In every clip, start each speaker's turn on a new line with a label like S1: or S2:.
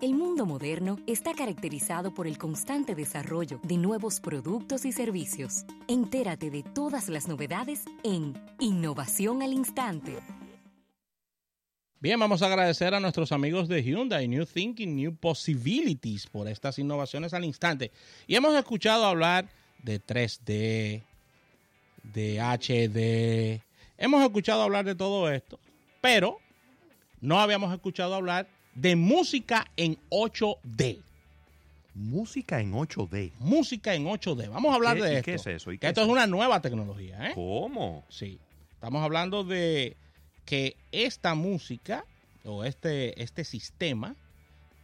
S1: El mundo moderno está caracterizado por el constante desarrollo de nuevos productos y servicios. Entérate de todas las novedades en Innovación al Instante.
S2: Bien, vamos a agradecer a nuestros amigos de Hyundai, New Thinking, New Possibilities, por estas innovaciones al instante. Y hemos escuchado hablar de 3D, de HD, hemos escuchado hablar de todo esto, pero no habíamos escuchado hablar de música en 8D.
S3: Música en 8D.
S2: Música en 8D. Vamos a hablar
S3: ¿Qué-
S2: de esto.
S3: qué es eso? ¿Y
S2: Que
S3: qué
S2: esto
S3: es
S2: es una nueva tecnología, ¿eh?
S3: ¿Cómo?
S2: Sí. Estamos hablando de que esta música o este, este sistema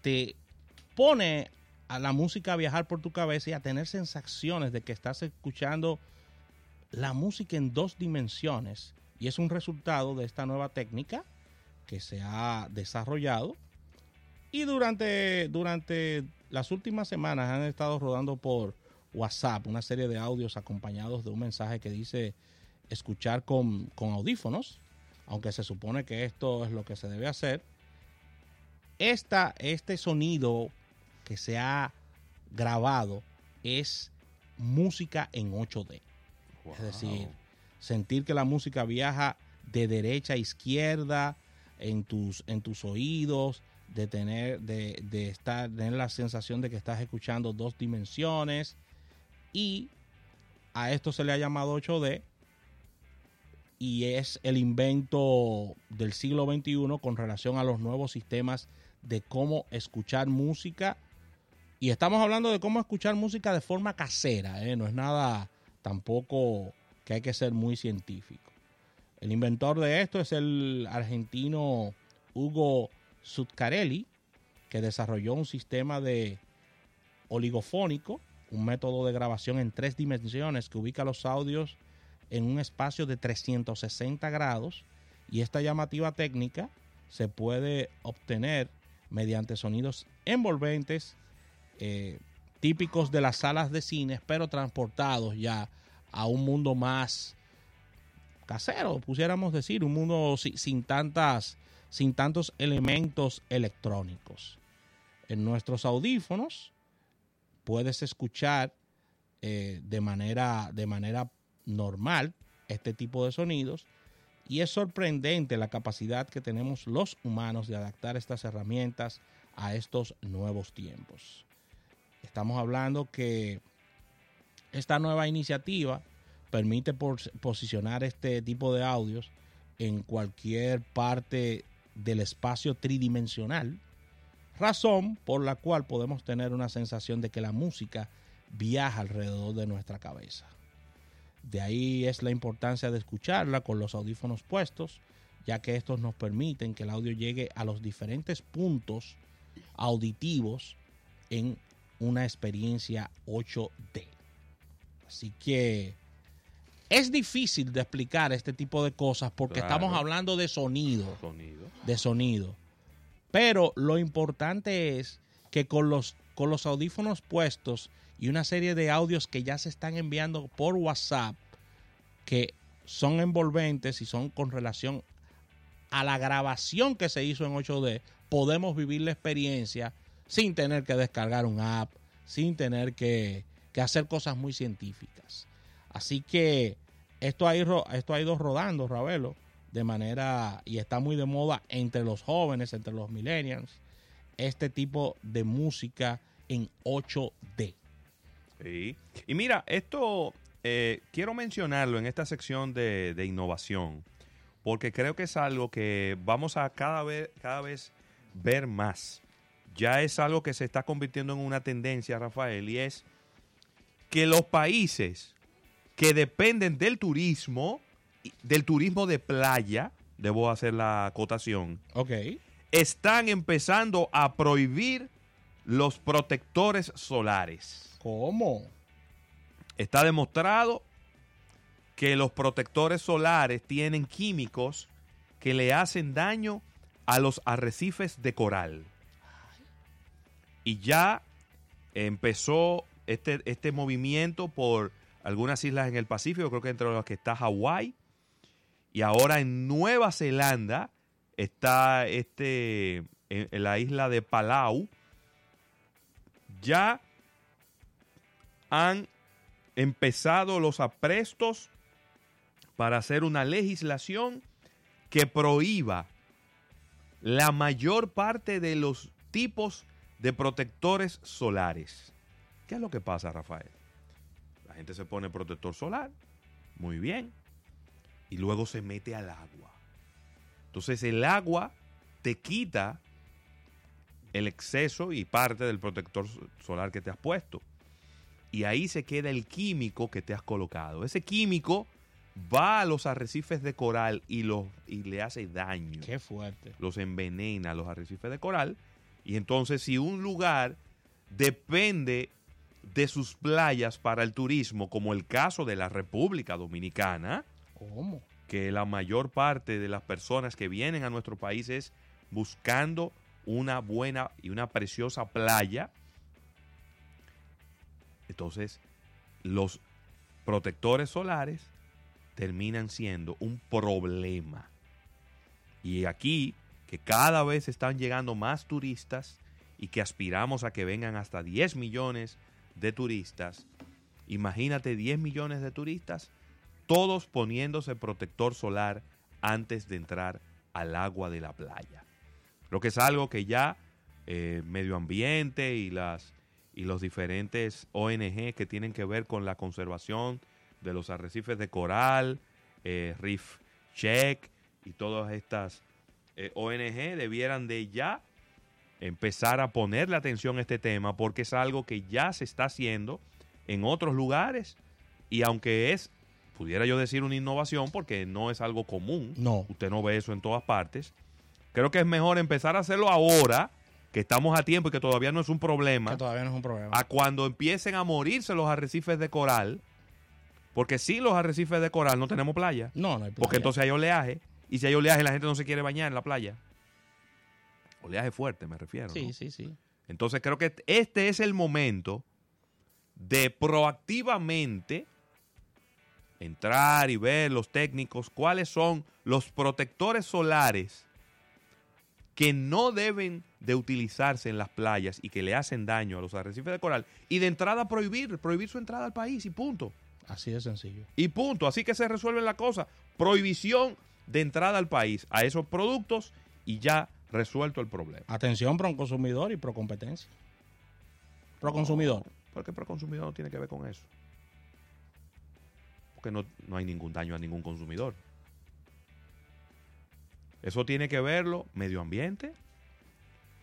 S2: te pone a la música a viajar por tu cabeza y a tener sensaciones de que estás escuchando la música en dos dimensiones. Y es un resultado de esta nueva técnica que se ha desarrollado. Y durante, durante las últimas semanas han estado rodando por WhatsApp una serie de audios acompañados de un mensaje que dice escuchar con, con audífonos, aunque se supone que esto es lo que se debe hacer. Esta, este sonido que se ha grabado es música en 8D. Es decir, sentir que la música viaja de derecha a izquierda en tus, en tus oídos, de tener, de, de estar, tener la sensación de que estás escuchando dos dimensiones. Y a esto se le ha llamado 8D. Y es el invento del siglo XXI con relación a los nuevos sistemas de cómo escuchar música. Y estamos hablando de cómo escuchar música de forma casera, ¿eh? no es nada tampoco que hay que ser muy científico. El inventor de esto es el argentino Hugo Zuccarelli, que desarrolló un sistema de oligofónico, un método de grabación en tres dimensiones que ubica los audios en un espacio de 360 grados y esta llamativa técnica se puede obtener mediante sonidos envolventes eh, típicos de las salas de cines, pero transportados ya a un mundo más casero, pusiéramos decir, un mundo si- sin tantas, sin tantos elementos electrónicos. En nuestros audífonos puedes escuchar eh, de manera, de manera normal este tipo de sonidos y es sorprendente la capacidad que tenemos los humanos de adaptar estas herramientas a estos nuevos tiempos. Estamos hablando que esta nueva iniciativa permite posicionar este tipo de audios en cualquier parte del espacio tridimensional, razón por la cual podemos tener una sensación de que la música viaja alrededor de nuestra cabeza. De ahí es la importancia de escucharla con los audífonos puestos, ya que estos nos permiten que el audio llegue a los diferentes puntos auditivos en una experiencia 8D. Así que es difícil de explicar este tipo de cosas porque
S3: Claro.
S2: estamos hablando de sonido,
S3: Sonido.
S2: de sonido. Pero lo importante es que con los, con los audífonos puestos y una serie de audios que ya se están enviando por WhatsApp, que son envolventes y son con relación a la grabación que se hizo en 8D, podemos vivir la experiencia sin tener que descargar un app, sin tener que, que hacer cosas muy científicas. Así que esto ha, ido, esto ha ido rodando, Ravelo, de manera, y está muy de moda entre los jóvenes, entre los millennials, este tipo de música en 8D.
S3: Sí. Y mira, esto eh, quiero mencionarlo en esta sección de, de innovación, porque creo que es algo que vamos a cada vez, cada vez ver más. Ya es algo que se está convirtiendo en una tendencia, Rafael, y es que los países que dependen del turismo, del turismo de playa, debo hacer la acotación,
S2: Ok.
S3: están empezando a prohibir los protectores solares.
S2: ¿Cómo?
S3: Está demostrado que los protectores solares tienen químicos que le hacen daño a los arrecifes de coral. Y ya empezó este, este movimiento por algunas islas en el Pacífico, creo que entre las que está Hawái. Y ahora en Nueva Zelanda está este, la isla de Palau, ya han empezado los aprestos para hacer una legislación que prohíba la mayor parte de los tipos de protectores solares. ¿Qué es lo que pasa, Rafael? Gente se pone protector solar, muy bien, y luego se mete al agua. Entonces el agua te quita el exceso y parte del protector solar que te has puesto. Y ahí se queda el químico que te has colocado. Ese químico va a los arrecifes de coral y, los, y le hace daño.
S2: Qué fuerte.
S3: Los envenena a los arrecifes de coral. Y entonces si un lugar depende de sus playas para el turismo, como el caso de la República Dominicana,
S2: ¿Cómo?
S3: que la mayor parte de las personas que vienen a nuestro país es buscando una buena y una preciosa playa. Entonces, los protectores solares terminan siendo un problema. Y aquí, que cada vez están llegando más turistas y que aspiramos a que vengan hasta 10 millones de turistas, imagínate 10 millones de turistas, todos poniéndose protector solar antes de entrar al agua de la playa. Creo que es algo que ya eh, medio ambiente y las y los diferentes ONG que tienen que ver con la conservación de los arrecifes de coral, eh, Reef Check y todas estas eh, ONG debieran de ya empezar a ponerle atención a este tema porque es algo que ya se está haciendo en otros lugares y aunque es, pudiera yo decir una innovación porque no es algo común,
S2: No.
S3: usted no ve eso en todas partes, creo que es mejor empezar a hacerlo ahora, que estamos a tiempo y que todavía no es un problema,
S2: Que todavía no es un problema.
S3: a cuando empiecen a morirse los arrecifes de coral, porque si los arrecifes de coral no tenemos playa,
S2: No, no hay
S3: porque
S2: playa.
S3: entonces hay oleaje, y si hay oleaje la gente no se quiere bañar en la playa. Oleaje fuerte, me refiero.
S2: Sí,
S3: ¿no?
S2: sí, sí.
S3: Entonces creo que este es el momento de proactivamente entrar y ver los técnicos cuáles son los protectores solares que no deben de utilizarse en las playas y que le hacen daño a los arrecifes de coral y de entrada prohibir, prohibir su entrada al país y punto.
S2: Así de sencillo.
S3: Y punto. Así que se resuelve la cosa. Prohibición de entrada al país a esos productos y ya resuelto el problema.
S2: Atención, pro consumidor y pro competencia. Pro consumidor.
S3: Porque el consumidor no tiene que ver con eso. Porque no, no hay ningún daño a ningún consumidor. Eso tiene que verlo medio ambiente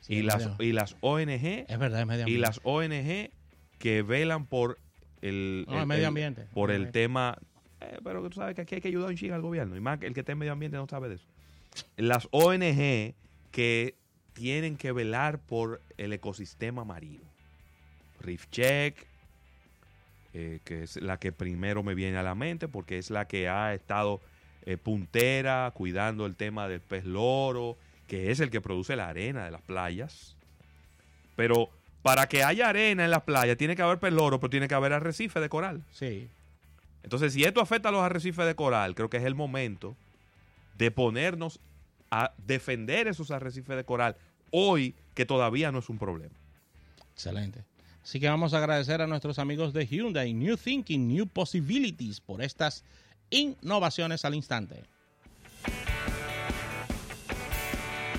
S2: Sí,
S3: y, las, y las ONG
S2: es verdad, es medio
S3: y
S2: ambiente.
S3: las ONG que velan por el,
S2: No,
S3: el-
S2: el medio ambiente.
S3: por el tema eh, pero tú sabes que aquí hay que ayudar un chingo al gobierno y más que el que esté en medio ambiente no sabe de eso las ONG que tienen que velar por el ecosistema marino. Reef Check eh, que es la que primero me viene a la mente porque es la que ha estado eh, puntera cuidando el tema del pez loro que es el que produce la arena de las playas. Pero para que haya arena en las playas tiene que haber pez loro pero tiene que haber arrecife de coral.
S2: Sí.
S3: entonces, si esto afecta a los arrecifes de coral, creo que es el momento de ponernos a defender esos arrecifes de coral hoy, que todavía no es un problema.
S2: Excelente. Así que vamos a agradecer a nuestros amigos de Hyundai, New Thinking, New Possibilities, por estas innovaciones al instante.